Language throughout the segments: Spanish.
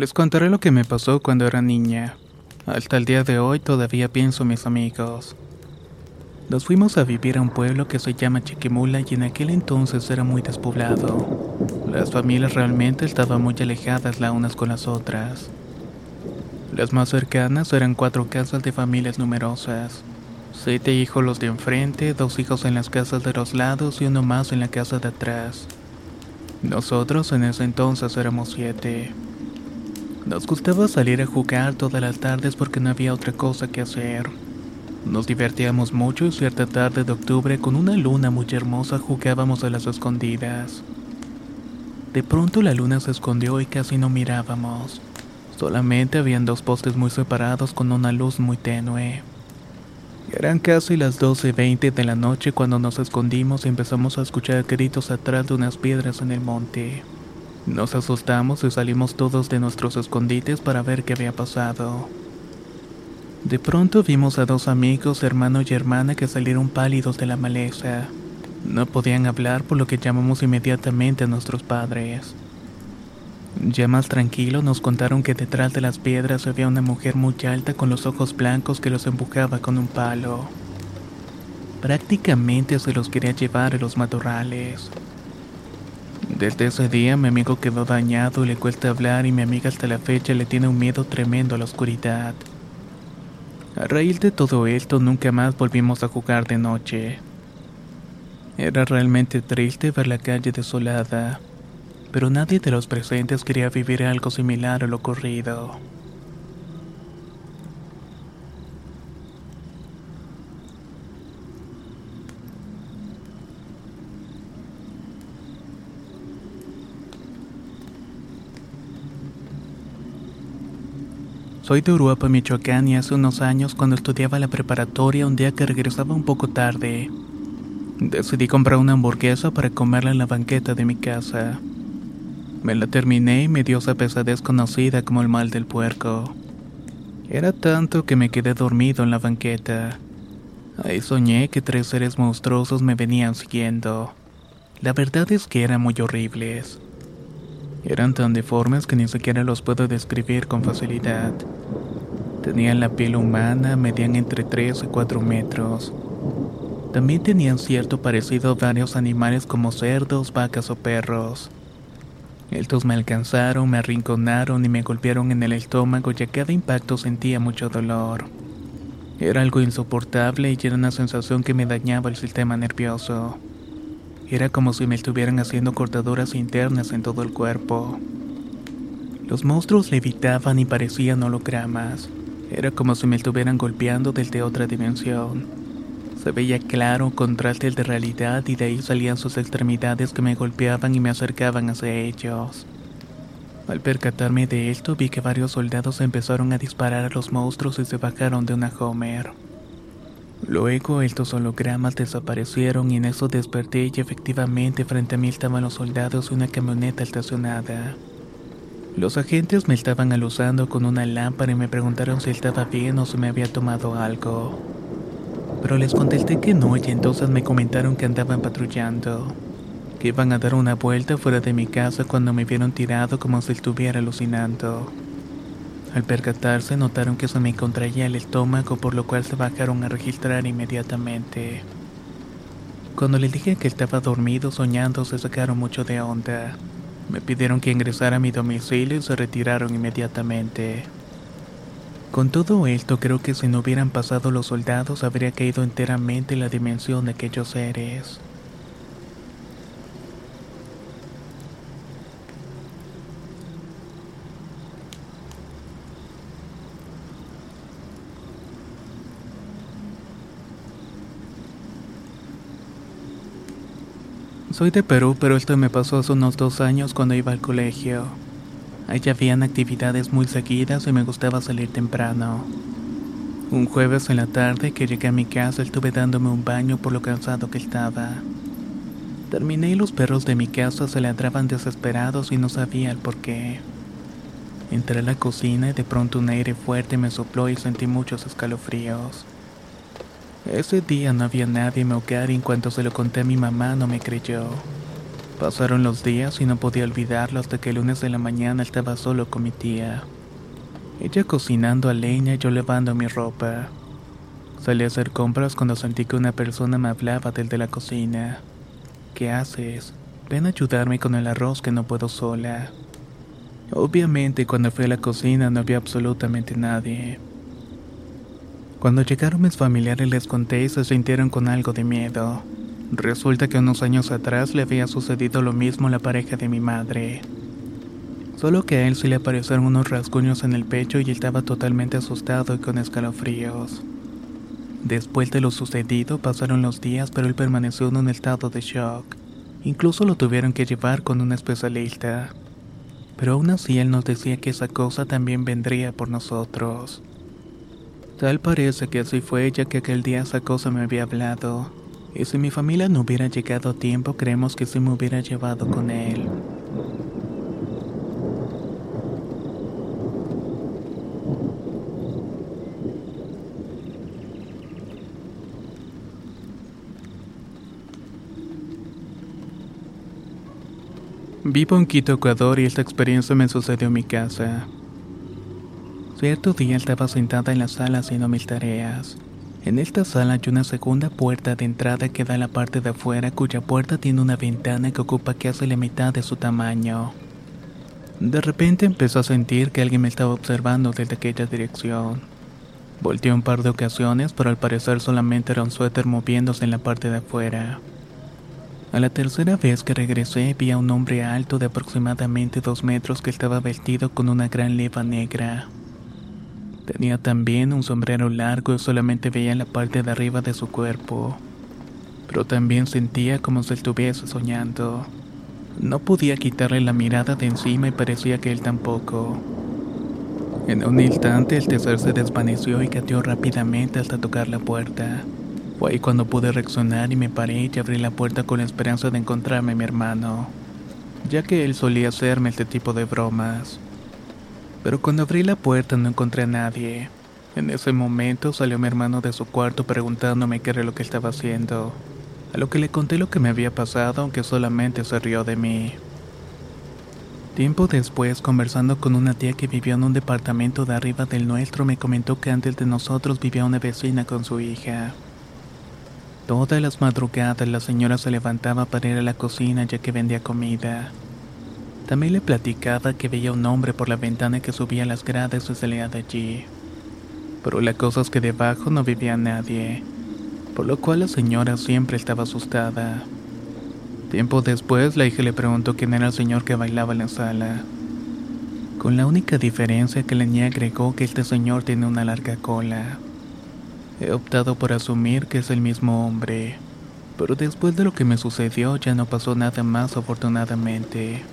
Les contaré lo que me pasó cuando era niña. Hasta el día de hoy todavía pienso en mis amigos. Nos fuimos a vivir a un pueblo que se llama Chiquimula y en aquel entonces era muy despoblado. Las familias realmente estaban muy alejadas las unas con las otras. Las más cercanas eran cuatro casas de familias numerosas. Siete hijos los de enfrente, dos hijos en las casas de los lados y uno más en la casa de atrás. Nosotros en ese entonces éramos siete. Nos gustaba salir a jugar todas las tardes porque no había otra cosa que hacer. Nos divertíamos mucho y cierta tarde de octubre con una luna muy hermosa jugábamos a las escondidas. De pronto la luna se escondió y casi no mirábamos. Solamente habían dos postes muy separados con una luz muy tenue. Eran casi las 12.20 de la noche cuando nos escondimos y empezamos a escuchar gritos atrás de unas piedras en el monte. Nos asustamos y salimos todos de nuestros escondites para ver qué había pasado. De pronto vimos a dos amigos, hermano y hermana, que salieron pálidos de la maleza. No podían hablar por lo que llamamos inmediatamente a nuestros padres. Ya más tranquilo nos contaron que detrás de las piedras había una mujer muy alta con los ojos blancos que los empujaba con un palo. Prácticamente se los quería llevar a los matorrales. Desde ese día mi amigo quedó dañado y le cuesta hablar y mi amiga hasta la fecha le tiene un miedo tremendo a la oscuridad. A raíz de todo esto nunca más volvimos a jugar de noche. Era realmente triste ver la calle desolada, pero nadie de los presentes quería vivir algo similar a lo ocurrido. Soy de Uruapa, Michoacán y hace unos años cuando estudiaba la preparatoria un día que regresaba un poco tarde, decidí comprar una hamburguesa para comerla en la banqueta de mi casa. Me la terminé y me dio esa pesadez conocida como el mal del puerco. Era tanto que me quedé dormido en la banqueta. Ahí soñé que tres seres monstruosos me venían siguiendo. La verdad es que eran muy horribles. Eran tan deformes que ni siquiera los puedo describir con facilidad. Tenían la piel humana, medían entre 3 y 4 metros. También tenían cierto parecido a varios animales como cerdos, vacas o perros. Estos me alcanzaron, me arrinconaron y me golpearon en el estómago y a cada impacto sentía mucho dolor. Era algo insoportable y era una sensación que me dañaba el sistema nervioso. Era como si me estuvieran haciendo cortaduras internas en todo el cuerpo. Los monstruos levitaban y parecían hologramas. Era como si me estuvieran golpeando desde otra dimensión. Se veía claro contraste de realidad y de ahí salían sus extremidades que me golpeaban y me acercaban hacia ellos. Al percatarme de esto vi que varios soldados empezaron a disparar a los monstruos y se bajaron de una Homer. Luego estos hologramas desaparecieron y en eso desperté y efectivamente frente a mí estaban los soldados y una camioneta estacionada. Los agentes me estaban alusando con una lámpara y me preguntaron si estaba bien o si me había tomado algo. Pero les contesté que no y entonces me comentaron que andaban patrullando, que iban a dar una vuelta fuera de mi casa cuando me vieron tirado como si estuviera alucinando. Al percatarse notaron que se me contraía el estómago por lo cual se bajaron a registrar inmediatamente. Cuando les dije que estaba dormido soñando se sacaron mucho de onda. Me pidieron que ingresara a mi domicilio y se retiraron inmediatamente. Con todo esto, creo que si no hubieran pasado los soldados, habría caído enteramente en la dimensión de aquellos seres. Soy de Perú, pero esto me pasó hace unos dos años cuando iba al colegio. Allí habían actividades muy seguidas y me gustaba salir temprano. Un jueves en la tarde que llegué a mi casa estuve dándome un baño por lo cansado que estaba. Terminé y los perros de mi casa se ladraban desesperados y no sabía el por qué. Entré a la cocina y de pronto un aire fuerte me sopló y sentí muchos escalofríos. Ese día no había nadie en mi hogar y en cuanto se lo conté a mi mamá no me creyó. Pasaron los días y no podía olvidarlo hasta que el lunes de la mañana estaba solo con mi tía. Ella cocinando a leña y yo lavando mi ropa. Salí a hacer compras cuando sentí que una persona me hablaba del de la cocina. ¿Qué haces? Ven a ayudarme con el arroz que no puedo sola. Obviamente cuando fui a la cocina no había absolutamente nadie. Cuando llegaron mis familiares les conté y se sintieron con algo de miedo. Resulta que unos años atrás le había sucedido lo mismo a la pareja de mi madre. Solo que a él sí le aparecieron unos rasguños en el pecho y estaba totalmente asustado y con escalofríos. Después de lo sucedido pasaron los días pero él permaneció en un estado de shock. Incluso lo tuvieron que llevar con un especialista. Pero aún así él nos decía que esa cosa también vendría por nosotros. Tal parece que así fue ya que aquel día esa cosa me había hablado. Y si mi familia no hubiera llegado a tiempo, creemos que sí me hubiera llevado con él. Vivo en Quito, Ecuador y esta experiencia me sucedió en mi casa. Cierto día estaba sentada en la sala haciendo mis tareas. En esta sala hay una segunda puerta de entrada que da a la parte de afuera cuya puerta tiene una ventana que ocupa casi la mitad de su tamaño. De repente empezó a sentir que alguien me estaba observando desde aquella dirección. Volteé un par de ocasiones, pero al parecer solamente era un suéter moviéndose en la parte de afuera. A la tercera vez que regresé vi a un hombre alto de aproximadamente dos metros que estaba vestido con una gran leva negra. Tenía también un sombrero largo y solamente veía la parte de arriba de su cuerpo. Pero también sentía como si estuviese soñando. No podía quitarle la mirada de encima y parecía que él tampoco. En un instante el tercer se desvaneció y cateó rápidamente hasta tocar la puerta. Fue ahí cuando pude reaccionar y me paré y abrí la puerta con la esperanza de encontrarme a mi hermano, ya que él solía hacerme este tipo de bromas. Pero cuando abrí la puerta no encontré a nadie. En ese momento salió mi hermano de su cuarto preguntándome qué era lo que estaba haciendo, a lo que le conté lo que me había pasado aunque solamente se rió de mí. Tiempo después, conversando con una tía que vivía en un departamento de arriba del nuestro, me comentó que antes de nosotros vivía una vecina con su hija. Todas las madrugadas la señora se levantaba para ir a la cocina ya que vendía comida. También le platicaba que veía un hombre por la ventana que subía las gradas y salía de allí. Pero la cosa es que debajo no vivía nadie, por lo cual la señora siempre estaba asustada. Tiempo después, la hija le preguntó quién era el señor que bailaba en la sala. Con la única diferencia que la niña agregó que este señor tiene una larga cola. He optado por asumir que es el mismo hombre, pero después de lo que me sucedió ya no pasó nada más afortunadamente.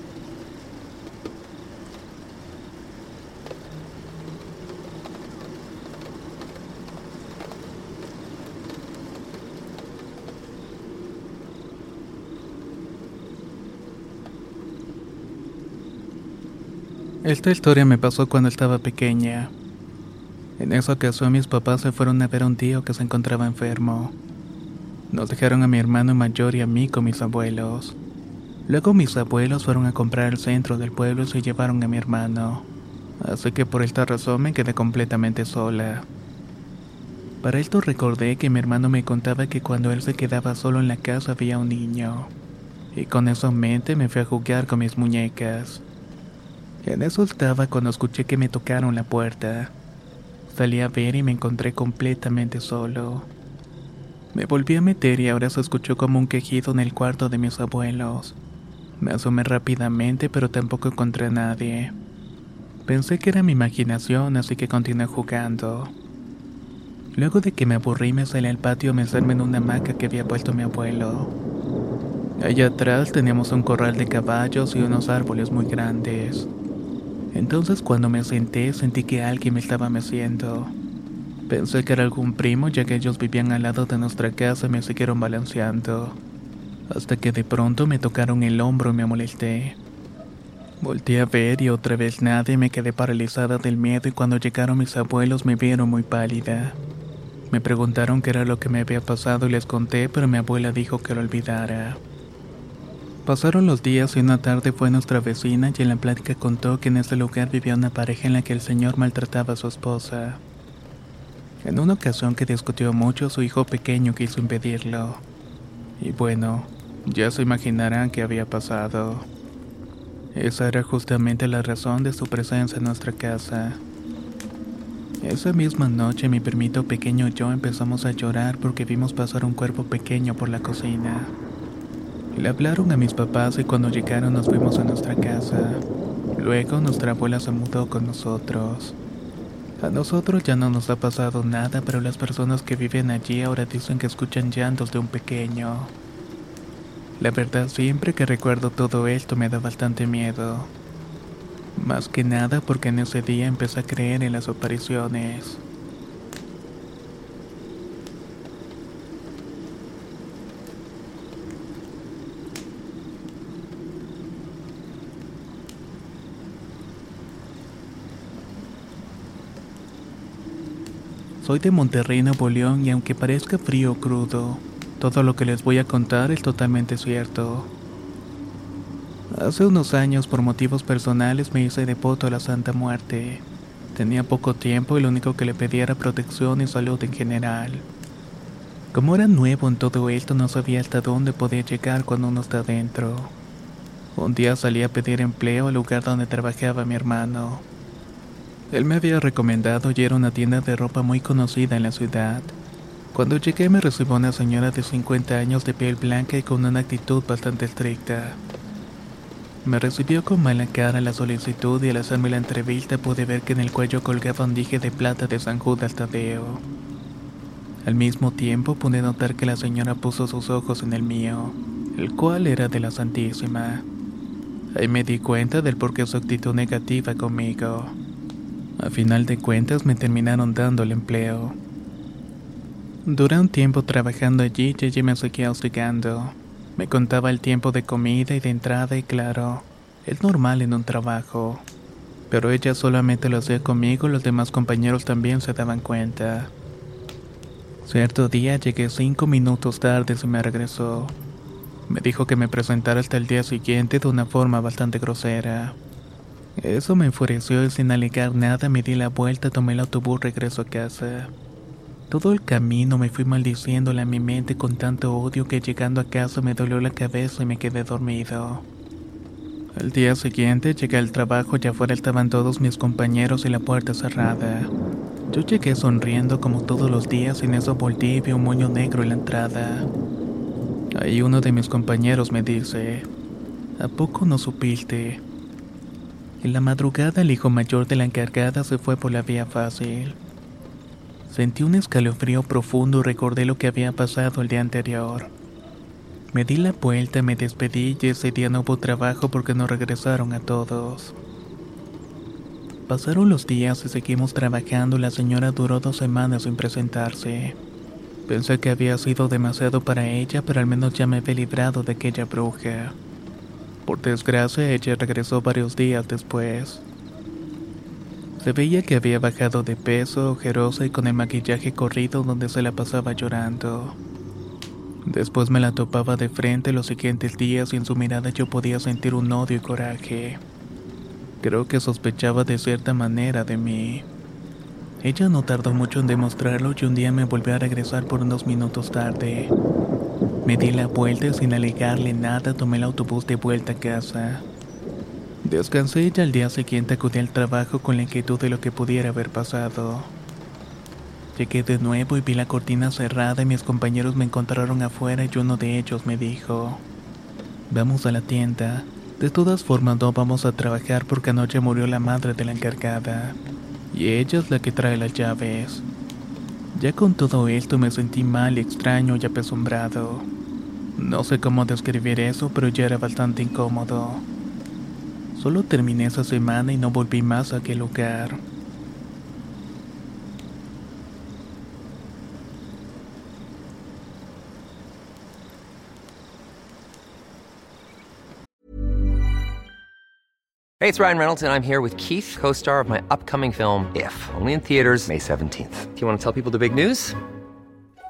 Esta historia me pasó cuando estaba pequeña. En esa ocasión mis papás se fueron a ver a un tío que se encontraba enfermo. Nos dejaron a mi hermano mayor y a mí con mis abuelos. Luego mis abuelos fueron a comprar al centro del pueblo y se llevaron a mi hermano. Así que por esta razón me quedé completamente sola. Para esto recordé que mi hermano me contaba que cuando él se quedaba solo en la casa había un niño. Y con eso en mente me fui a jugar con mis muñecas. En eso estaba cuando escuché que me tocaron la puerta. Salí a ver y me encontré completamente solo. Me volví a meter y ahora se escuchó como un quejido en el cuarto de mis abuelos. Me asomé rápidamente pero tampoco encontré a nadie. Pensé que era mi imaginación así que continué jugando. Luego de que me aburrí me salí al patio a mecerme en una hamaca que había puesto mi abuelo. Allá atrás teníamos un corral de caballos y unos árboles muy grandes. Entonces cuando me senté sentí que alguien me estaba meciendo. Pensé que era algún primo ya que ellos vivían al lado de nuestra casa y me siguieron balanceando. Hasta que de pronto me tocaron el hombro y me molesté. Volté a ver y otra vez nada y me quedé paralizada del miedo y cuando llegaron mis abuelos me vieron muy pálida. Me preguntaron qué era lo que me había pasado y les conté, pero mi abuela dijo que lo olvidara. Pasaron los días y una tarde fue nuestra vecina y en la plática contó que en ese lugar vivía una pareja en la que el señor maltrataba a su esposa. En una ocasión que discutió mucho, su hijo pequeño quiso impedirlo. Y bueno, ya se imaginarán qué había pasado. Esa era justamente la razón de su presencia en nuestra casa. Esa misma noche mi primito pequeño y yo empezamos a llorar porque vimos pasar un cuerpo pequeño por la cocina. Le hablaron a mis papás y cuando llegaron nos fuimos a nuestra casa. Luego nuestra abuela se mudó con nosotros. A nosotros ya no nos ha pasado nada, pero las personas que viven allí ahora dicen que escuchan llantos de un pequeño. La verdad, siempre que recuerdo todo esto me da bastante miedo. Más que nada porque en ese día empecé a creer en las apariciones. Soy de Monterrey, Nuevo León y aunque parezca frío o crudo, todo lo que les voy a contar es totalmente cierto. Hace unos años, por motivos personales, me hice devoto a la Santa Muerte. Tenía poco tiempo y lo único que le pedía era protección y salud en general. Como era nuevo en todo esto, no sabía hasta dónde podía llegar cuando uno está dentro. Un día salí a pedir empleo al lugar donde trabajaba mi hermano. Él me había recomendado y era una tienda de ropa muy conocida en la ciudad. Cuando llegué me recibió una señora de 50 años de piel blanca y con una actitud bastante estricta. Me recibió con mala cara la solicitud y al hacerme la entrevista pude ver que en el cuello colgaba un dije de plata de San Judas Tadeo. Al mismo tiempo pude notar que la señora puso sus ojos en el mío, el cual era de la Santísima. Ahí me di cuenta del por qué su actitud negativa conmigo. A final de cuentas me terminaron dando el empleo. Duré un tiempo trabajando allí y ella me seguía hostigando. Me contaba el tiempo de comida y de entrada y claro, es normal en un trabajo. Pero ella solamente lo hacía conmigo y los demás compañeros también se daban cuenta. Cierto día llegué cinco minutos tarde y me regresó. Me dijo que me presentara hasta el día siguiente de una forma bastante grosera. Eso me enfureció y sin alegar nada me di la vuelta, tomé el autobús regreso a casa. Todo el camino me fui maldiciéndole a mi mente con tanto odio que llegando a casa me dolió la cabeza y me quedé dormido. Al día siguiente llegué al trabajo y afuera estaban todos mis compañeros y la puerta cerrada. Yo llegué sonriendo como todos los días y en eso volteé y vi un moño negro en la entrada. Ahí uno de mis compañeros me dice, ¿A poco no supiste? En la madrugada el hijo mayor de la encargada se fue por la vía fácil. Sentí un escalofrío profundo y recordé lo que había pasado el día anterior. Me di la vuelta, me despedí y ese día no hubo trabajo porque no regresaron a todos. Pasaron los días y seguimos trabajando. La señora duró dos semanas sin presentarse. Pensé que había sido demasiado para ella, pero al menos ya me había librado de aquella bruja. Por desgracia, ella regresó varios días después. Se veía que había bajado de peso, ojerosa y con el maquillaje corrido donde se la pasaba llorando. Después me la topaba de frente los siguientes días y en su mirada yo podía sentir un odio y coraje. Creo que sospechaba de cierta manera de mí. Ella no tardó mucho en demostrarlo y un día me volvió a regresar por unos minutos tarde. Me di la vuelta y sin alegarle nada tomé el autobús de vuelta a casa. Descansé y al día siguiente acudí al trabajo con la inquietud de lo que pudiera haber pasado. Llegué de nuevo y vi la cortina cerrada y mis compañeros me encontraron afuera y uno de ellos me dijo, vamos a la tienda. De todas formas no vamos a trabajar porque anoche murió la madre de la encargada. Y ella es la que trae las llaves. Ya con todo esto me sentí mal, extraño y apesumbrado. No sé cómo describir eso, pero ya era bastante incómodo. Solo terminé esa semana y no volví más a aquel lugar. Hey, it's Ryan Reynolds, and I'm here with Keith, co star of my upcoming film, If, only in theaters, May 17th. Do you want to tell people the big news?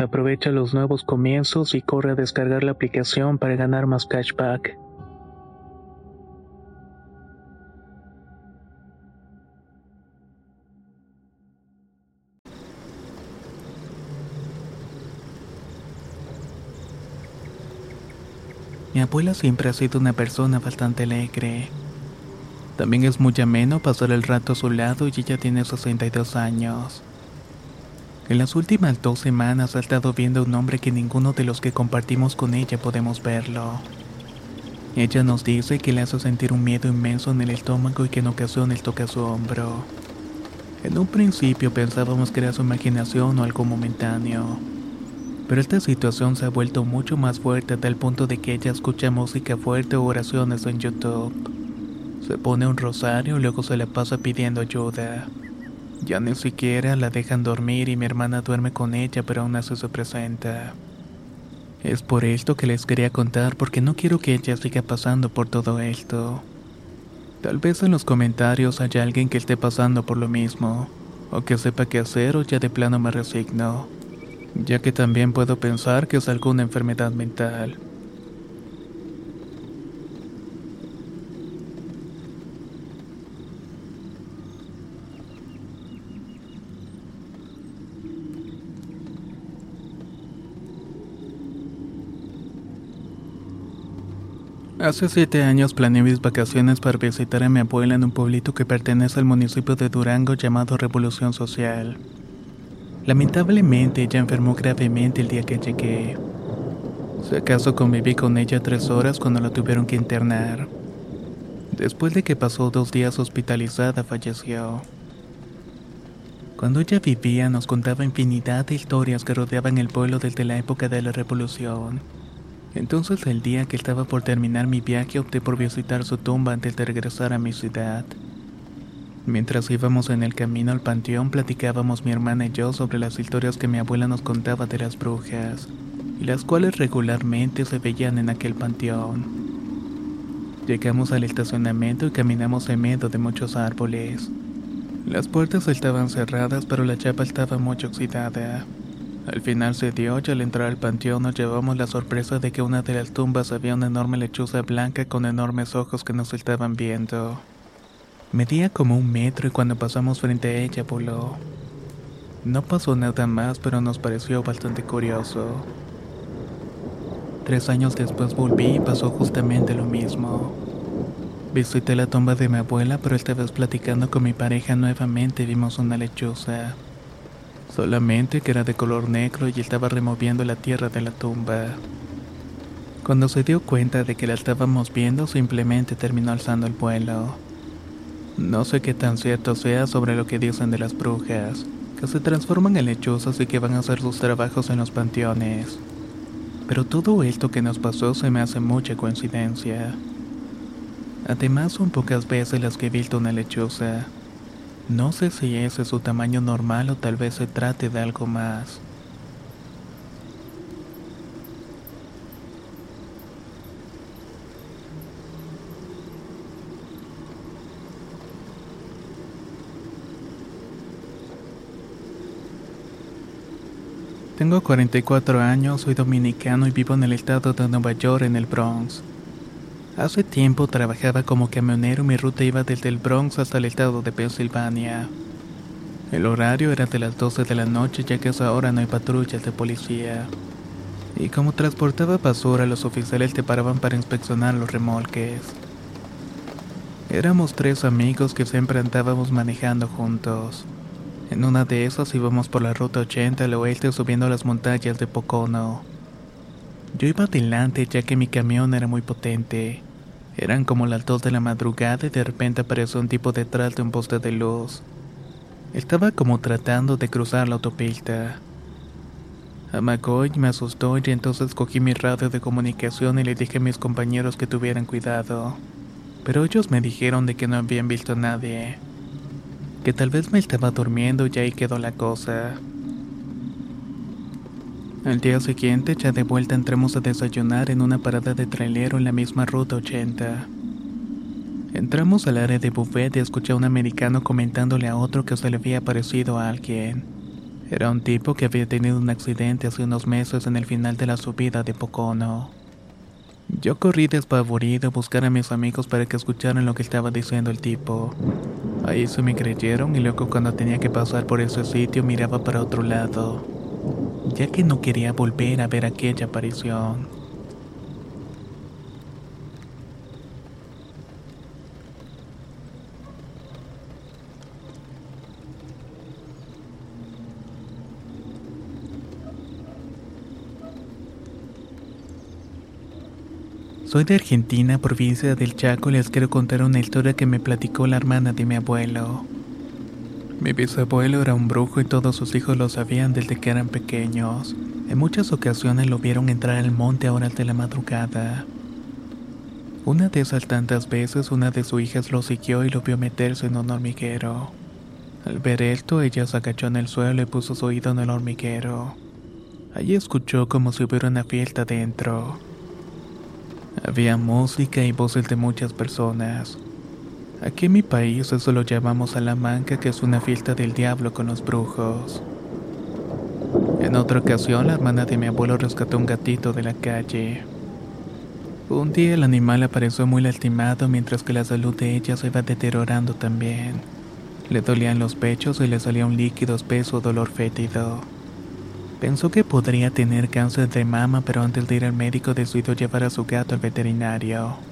Aprovecha los nuevos comienzos y corre a descargar la aplicación para ganar más cashback. Mi abuela siempre ha sido una persona bastante alegre. También es muy ameno pasar el rato a su lado y ella tiene 62 años. En las últimas dos semanas ha estado viendo un hombre que ninguno de los que compartimos con ella podemos verlo. Ella nos dice que le hace sentir un miedo inmenso en el estómago y que en ocasiones toca su hombro. En un principio pensábamos que era su imaginación o algo momentáneo, pero esta situación se ha vuelto mucho más fuerte a tal punto de que ella escucha música fuerte o oraciones en YouTube. Se pone un rosario y luego se le pasa pidiendo ayuda. Ya ni siquiera la dejan dormir y mi hermana duerme con ella, pero aún así se presenta. Es por esto que les quería contar porque no quiero que ella siga pasando por todo esto. Tal vez en los comentarios haya alguien que esté pasando por lo mismo, o que sepa qué hacer o ya de plano me resigno, ya que también puedo pensar que es alguna enfermedad mental. Hace siete años planeé mis vacaciones para visitar a mi abuela en un pueblito que pertenece al municipio de Durango llamado Revolución Social. Lamentablemente ella enfermó gravemente el día que llegué. Si acaso conviví con ella tres horas cuando la tuvieron que internar. Después de que pasó dos días hospitalizada, falleció. Cuando ella vivía nos contaba infinidad de historias que rodeaban el pueblo desde la época de la revolución. Entonces el día que estaba por terminar mi viaje opté por visitar su tumba antes de regresar a mi ciudad. Mientras íbamos en el camino al panteón platicábamos mi hermana y yo sobre las historias que mi abuela nos contaba de las brujas, y las cuales regularmente se veían en aquel panteón. Llegamos al estacionamiento y caminamos en medio de muchos árboles. Las puertas estaban cerradas, pero la chapa estaba mucho oxidada. Al final se dio y al entrar al panteón nos llevamos la sorpresa de que una de las tumbas había una enorme lechuza blanca con enormes ojos que nos estaban viendo. Medía como un metro y cuando pasamos frente a ella voló. No pasó nada más, pero nos pareció bastante curioso. Tres años después volví y pasó justamente lo mismo. Visité la tumba de mi abuela, pero esta vez platicando con mi pareja nuevamente vimos una lechuza. Solamente que era de color negro y estaba removiendo la tierra de la tumba. Cuando se dio cuenta de que la estábamos viendo, simplemente terminó alzando el vuelo. No sé qué tan cierto sea sobre lo que dicen de las brujas, que se transforman en lechuzas y que van a hacer sus trabajos en los panteones. Pero todo esto que nos pasó se me hace mucha coincidencia. Además son pocas veces las que he visto una lechuza. No sé si ese es su tamaño normal o tal vez se trate de algo más. Tengo 44 años, soy dominicano y vivo en el estado de Nueva York, en el Bronx. Hace tiempo trabajaba como camionero y mi ruta iba desde el Bronx hasta el estado de Pensilvania. El horario era de las 12 de la noche ya que a esa hora no hay patrullas de policía. Y como transportaba basura, los oficiales te paraban para inspeccionar los remolques. Éramos tres amigos que siempre andábamos manejando juntos. En una de esas íbamos por la ruta 80 al oeste subiendo las montañas de Pocono. Yo iba adelante ya que mi camión era muy potente. Eran como las dos de la madrugada y de repente apareció un tipo detrás de un poste de luz. Estaba como tratando de cruzar la autopista. Amagó y me asustó y entonces cogí mi radio de comunicación y le dije a mis compañeros que tuvieran cuidado. Pero ellos me dijeron de que no habían visto a nadie. Que tal vez me estaba durmiendo y ahí quedó la cosa. Al día siguiente, ya de vuelta entramos a desayunar en una parada de trailero en la misma ruta 80. Entramos al área de buffet y escuché a un americano comentándole a otro que se le había parecido a alguien. Era un tipo que había tenido un accidente hace unos meses en el final de la subida de Pocono. Yo corrí despavorido a buscar a mis amigos para que escucharan lo que estaba diciendo el tipo. Ahí se me creyeron y luego cuando tenía que pasar por ese sitio miraba para otro lado ya que no quería volver a ver aquella aparición. Soy de Argentina, provincia del Chaco, y les quiero contar una historia que me platicó la hermana de mi abuelo. Mi bisabuelo era un brujo y todos sus hijos lo sabían desde que eran pequeños. En muchas ocasiones lo vieron entrar al monte a horas de la madrugada. Una de esas tantas veces una de sus hijas lo siguió y lo vio meterse en un hormiguero. Al ver esto, ella se agachó en el suelo y puso su oído en el hormiguero. Allí escuchó como si hubiera una fiesta dentro. Había música y voces de muchas personas. Aquí en mi país eso lo llamamos Salamanca, que es una fiesta del diablo con los brujos. En otra ocasión, la hermana de mi abuelo rescató un gatito de la calle. Un día el animal apareció muy lastimado mientras que la salud de ella se iba deteriorando también. Le dolían los pechos y le salía un líquido espeso dolor fétido. Pensó que podría tener cáncer de mama, pero antes de ir al médico decidió llevar a su gato al veterinario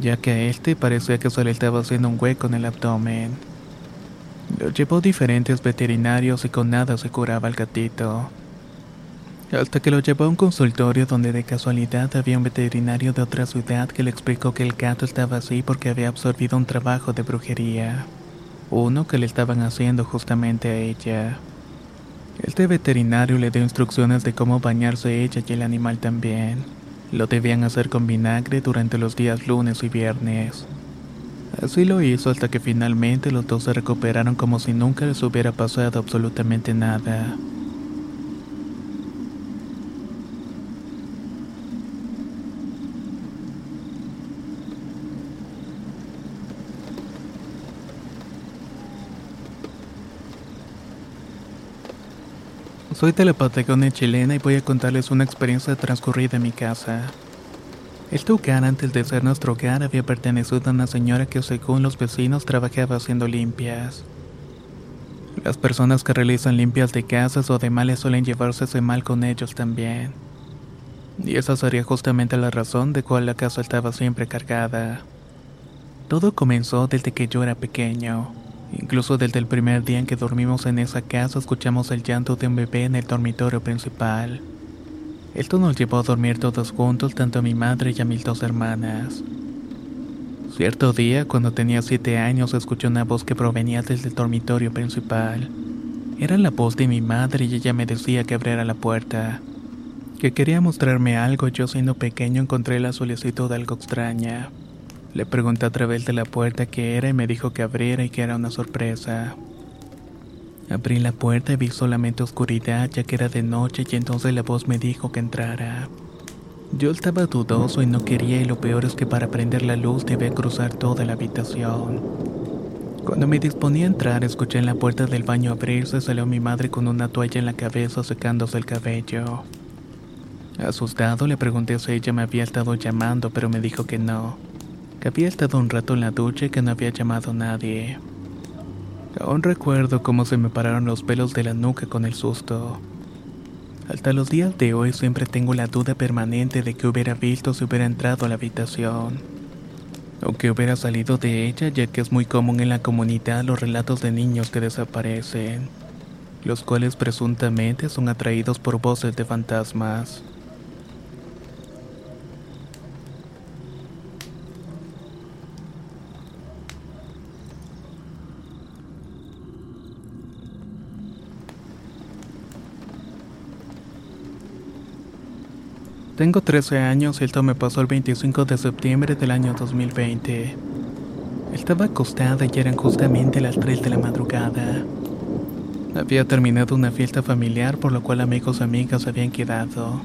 ya que a este parecía que se le estaba haciendo un hueco en el abdomen. Lo llevó diferentes veterinarios y con nada se curaba el gatito. Hasta que lo llevó a un consultorio donde de casualidad había un veterinario de otra ciudad que le explicó que el gato estaba así porque había absorbido un trabajo de brujería. Uno que le estaban haciendo justamente a ella. Este veterinario le dio instrucciones de cómo bañarse ella y el animal también. Lo debían hacer con vinagre durante los días lunes y viernes. Así lo hizo hasta que finalmente los dos se recuperaron como si nunca les hubiera pasado absolutamente nada. Soy telepatagona chilena y voy a contarles una experiencia transcurrida en mi casa. Este hogar antes de ser nuestro hogar había pertenecido a una señora que según los vecinos trabajaba haciendo limpias. Las personas que realizan limpias de casas o de males suelen llevarse ese mal con ellos también. Y esa sería justamente la razón de cual la casa estaba siempre cargada. Todo comenzó desde que yo era pequeño. Incluso desde el primer día en que dormimos en esa casa escuchamos el llanto de un bebé en el dormitorio principal. Esto nos llevó a dormir todos juntos, tanto a mi madre y a mis dos hermanas. Cierto día, cuando tenía siete años, escuché una voz que provenía desde el dormitorio principal. Era la voz de mi madre y ella me decía que abriera la puerta. Que quería mostrarme algo yo siendo pequeño encontré la solicitud algo extraña. Le pregunté a través de la puerta qué era y me dijo que abriera y que era una sorpresa. Abrí la puerta y vi solamente oscuridad ya que era de noche y entonces la voz me dijo que entrara. Yo estaba dudoso y no quería y lo peor es que para prender la luz debía cruzar toda la habitación. Cuando me disponía a entrar escuché en la puerta del baño abrirse y salió mi madre con una toalla en la cabeza secándose el cabello. Asustado le pregunté si ella me había estado llamando pero me dijo que no, que había estado un rato en la ducha y que no había llamado nadie. Aún recuerdo cómo se me pararon los pelos de la nuca con el susto. Hasta los días de hoy siempre tengo la duda permanente de que hubiera visto si hubiera entrado a la habitación. O que hubiera salido de ella ya que es muy común en la comunidad los relatos de niños que desaparecen, los cuales presuntamente son atraídos por voces de fantasmas. Tengo 13 años y esto me pasó el 25 de septiembre del año 2020. Estaba acostada y eran justamente las 3 de la madrugada. Había terminado una fiesta familiar por lo cual amigos y amigas habían quedado.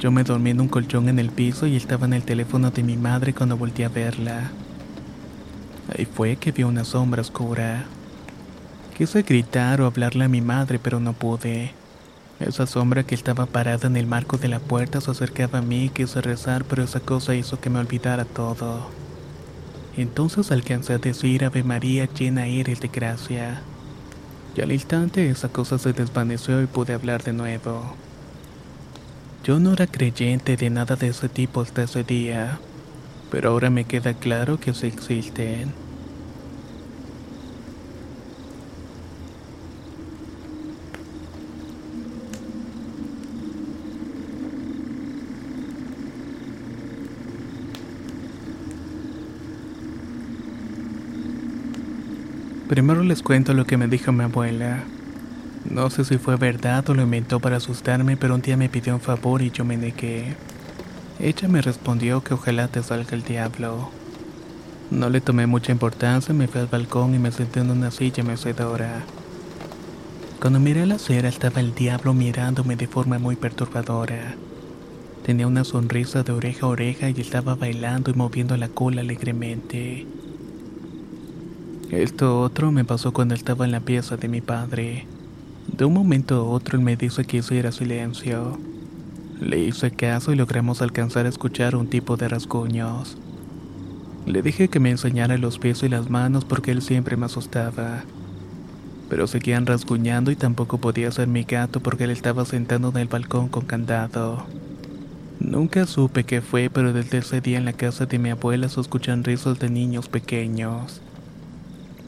Yo me dormí en un colchón en el piso y estaba en el teléfono de mi madre cuando volteé a verla. Ahí fue que vi una sombra oscura. Quise gritar o hablarle a mi madre pero no pude. Esa sombra que estaba parada en el marco de la puerta se acercaba a mí y quise rezar, pero esa cosa hizo que me olvidara todo. Entonces alcancé a decir Ave María llena eres de gracia. Y al instante esa cosa se desvaneció y pude hablar de nuevo. Yo no era creyente de nada de ese tipo hasta ese día, pero ahora me queda claro que sí existen. Primero les cuento lo que me dijo mi abuela. No sé si fue verdad o lo inventó para asustarme, pero un día me pidió un favor y yo me negué. Ella me respondió que ojalá te salga el diablo. No le tomé mucha importancia, me fui al balcón y me senté en una silla mecedora. Cuando miré a la acera estaba el diablo mirándome de forma muy perturbadora. Tenía una sonrisa de oreja a oreja y estaba bailando y moviendo la cola alegremente. Esto otro me pasó cuando estaba en la pieza de mi padre. De un momento a otro él me dice que hiciera silencio. Le hice caso y logramos alcanzar a escuchar un tipo de rasguños. Le dije que me enseñara los pies y las manos porque él siempre me asustaba. Pero seguían rasguñando y tampoco podía ser mi gato porque él estaba sentado en el balcón con candado. Nunca supe qué fue, pero desde ese día en la casa de mi abuela se escuchan rizos de niños pequeños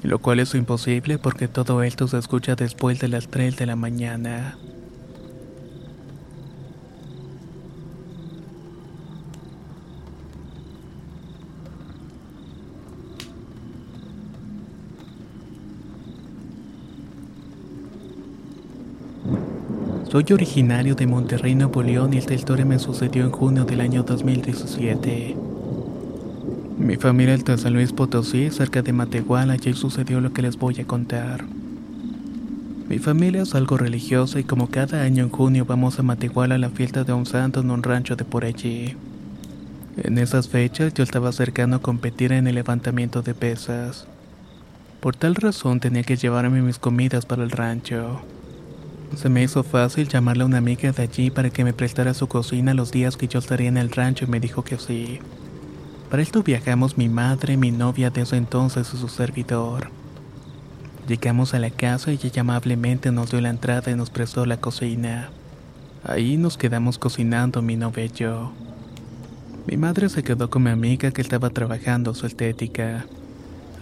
lo cual es imposible porque todo esto se escucha después de las 3 de la mañana. Soy originario de Monterrey, Nuevo León y esta historia me sucedió en junio del año 2017. Mi familia está en San Luis Potosí, cerca de Matehuala, y ahí sucedió lo que les voy a contar. Mi familia es algo religiosa y como cada año en junio vamos a Matehuala a la fiesta de un santo en un rancho de por allí. En esas fechas yo estaba cercano a competir en el levantamiento de pesas. Por tal razón tenía que llevarme mis comidas para el rancho. Se me hizo fácil llamarle a una amiga de allí para que me prestara su cocina los días que yo estaría en el rancho y me dijo que sí. Para esto viajamos mi madre, mi novia de ese entonces y su servidor. Llegamos a la casa y ella amablemente nos dio la entrada y nos prestó la cocina. Ahí nos quedamos cocinando mi novia y yo. Mi madre se quedó con mi amiga que estaba trabajando su estética.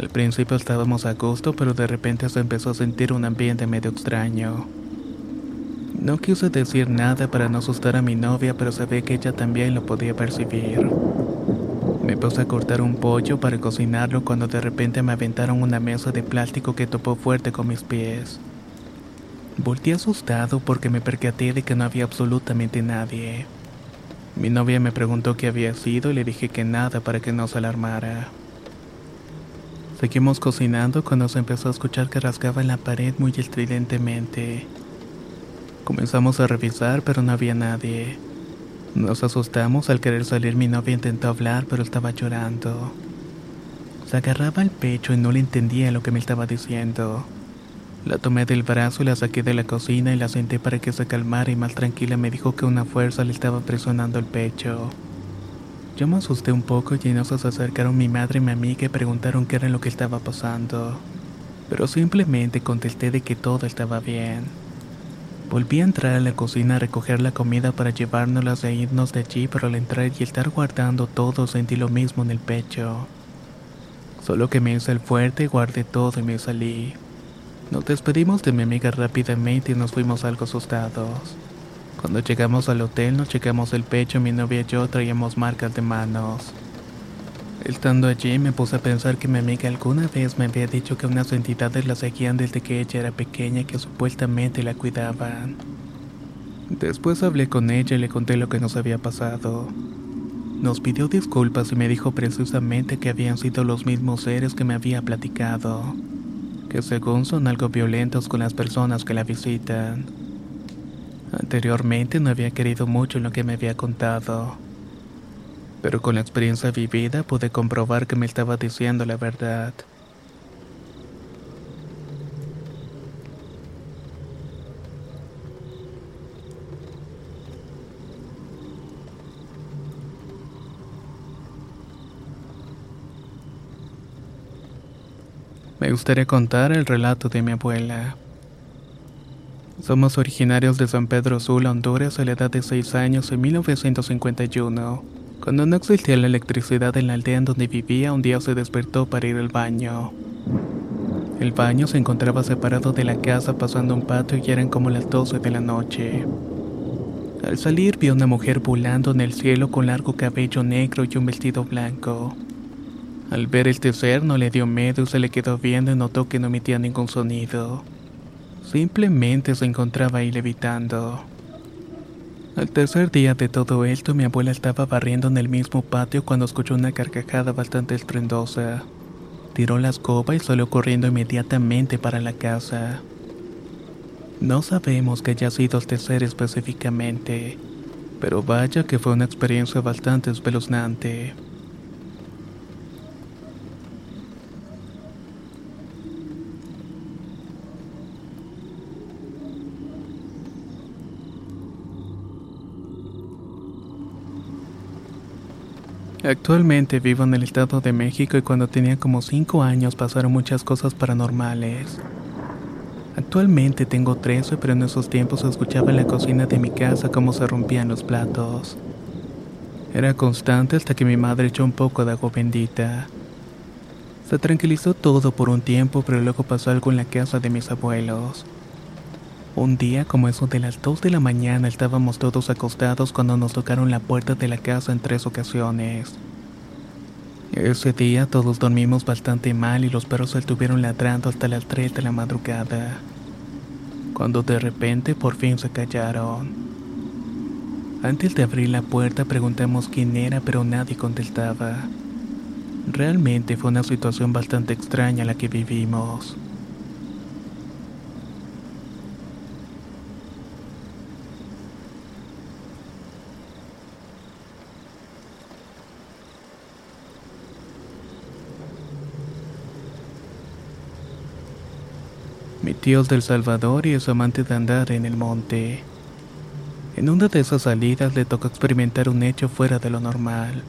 Al principio estábamos a gusto, pero de repente se empezó a sentir un ambiente medio extraño. No quise decir nada para no asustar a mi novia, pero sabía que ella también lo podía percibir. Me puse a cortar un pollo para cocinarlo cuando de repente me aventaron una mesa de plástico que topó fuerte con mis pies. Volté asustado porque me percaté de que no había absolutamente nadie. Mi novia me preguntó qué había sido y le dije que nada para que no se alarmara. Seguimos cocinando cuando se empezó a escuchar que rasgaba en la pared muy estridentemente. Comenzamos a revisar pero no había nadie. Nos asustamos al querer salir. Mi novia intentó hablar, pero estaba llorando. Se agarraba el pecho y no le entendía lo que me estaba diciendo. La tomé del brazo y la saqué de la cocina y la senté para que se calmara y más tranquila me dijo que una fuerza le estaba presionando el pecho. Yo me asusté un poco y nos se acercaron mi madre y mi amiga y preguntaron qué era lo que estaba pasando. Pero simplemente contesté de que todo estaba bien. Volví a entrar a la cocina a recoger la comida para llevárnoslas e irnos de allí, pero al entrar y estar guardando todo sentí lo mismo en el pecho. Solo que me hice el fuerte, guardé todo y me salí. Nos despedimos de mi amiga rápidamente y nos fuimos algo asustados. Cuando llegamos al hotel nos checamos el pecho, mi novia y yo traíamos marcas de manos. Estando allí me puse a pensar que mi amiga alguna vez me había dicho que unas entidades la seguían desde que ella era pequeña y que supuestamente la cuidaban. Después hablé con ella y le conté lo que nos había pasado. Nos pidió disculpas y me dijo precisamente que habían sido los mismos seres que me había platicado, que según son algo violentos con las personas que la visitan. Anteriormente no había querido mucho lo que me había contado pero con la experiencia vivida pude comprobar que me estaba diciendo la verdad. Me gustaría contar el relato de mi abuela. Somos originarios de San Pedro Sula, Honduras, a la edad de 6 años en 1951. Cuando no existía la electricidad en la aldea en donde vivía, un día se despertó para ir al baño. El baño se encontraba separado de la casa pasando un patio y eran como las 12 de la noche. Al salir vio una mujer volando en el cielo con largo cabello negro y un vestido blanco. Al ver este ser no le dio miedo y se le quedó viendo y notó que no emitía ningún sonido. Simplemente se encontraba ahí levitando. Al tercer día de todo esto, mi abuela estaba barriendo en el mismo patio cuando escuchó una carcajada bastante estruendosa. Tiró la escoba y salió corriendo inmediatamente para la casa. No sabemos qué haya sido este ser específicamente, pero vaya que fue una experiencia bastante espeluznante. Actualmente vivo en el Estado de México y cuando tenía como 5 años pasaron muchas cosas paranormales. Actualmente tengo 13, pero en esos tiempos escuchaba en la cocina de mi casa cómo se rompían los platos. Era constante hasta que mi madre echó un poco de agua bendita. Se tranquilizó todo por un tiempo, pero luego pasó algo en la casa de mis abuelos. Un día, como eso de las 2 de la mañana, estábamos todos acostados cuando nos tocaron la puerta de la casa en tres ocasiones. Ese día todos dormimos bastante mal y los perros estuvieron ladrando hasta las 3 de la madrugada. cuando de repente por fin se callaron. Antes de abrir la puerta preguntamos quién era, pero nadie contestaba. Realmente fue una situación bastante extraña la que vivimos. Es del Salvador y es amante de andar en el monte. En una de esas salidas le tocó experimentar un hecho fuera de lo normal.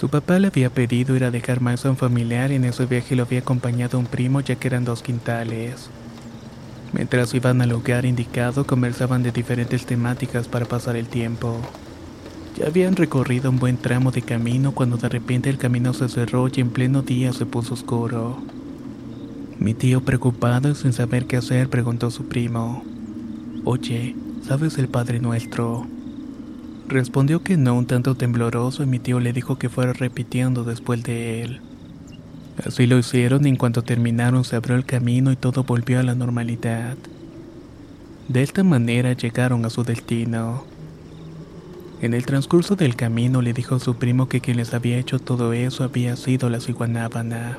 Su papá le había pedido ir a dejar más a un familiar y en ese viaje lo había acompañado un primo ya que eran dos quintales. Mientras iban al lugar indicado conversaban de diferentes temáticas para pasar el tiempo. Ya habían recorrido un buen tramo de camino cuando de repente el camino se cerró y en pleno día se puso oscuro. Mi tío preocupado y sin saber qué hacer preguntó a su primo, Oye, ¿sabes el Padre Nuestro? Respondió que no un tanto tembloroso y mi tío le dijo que fuera repitiendo después de él. Así lo hicieron y en cuanto terminaron se abrió el camino y todo volvió a la normalidad. De esta manera llegaron a su destino. En el transcurso del camino le dijo a su primo que quien les había hecho todo eso había sido la ciguanábana.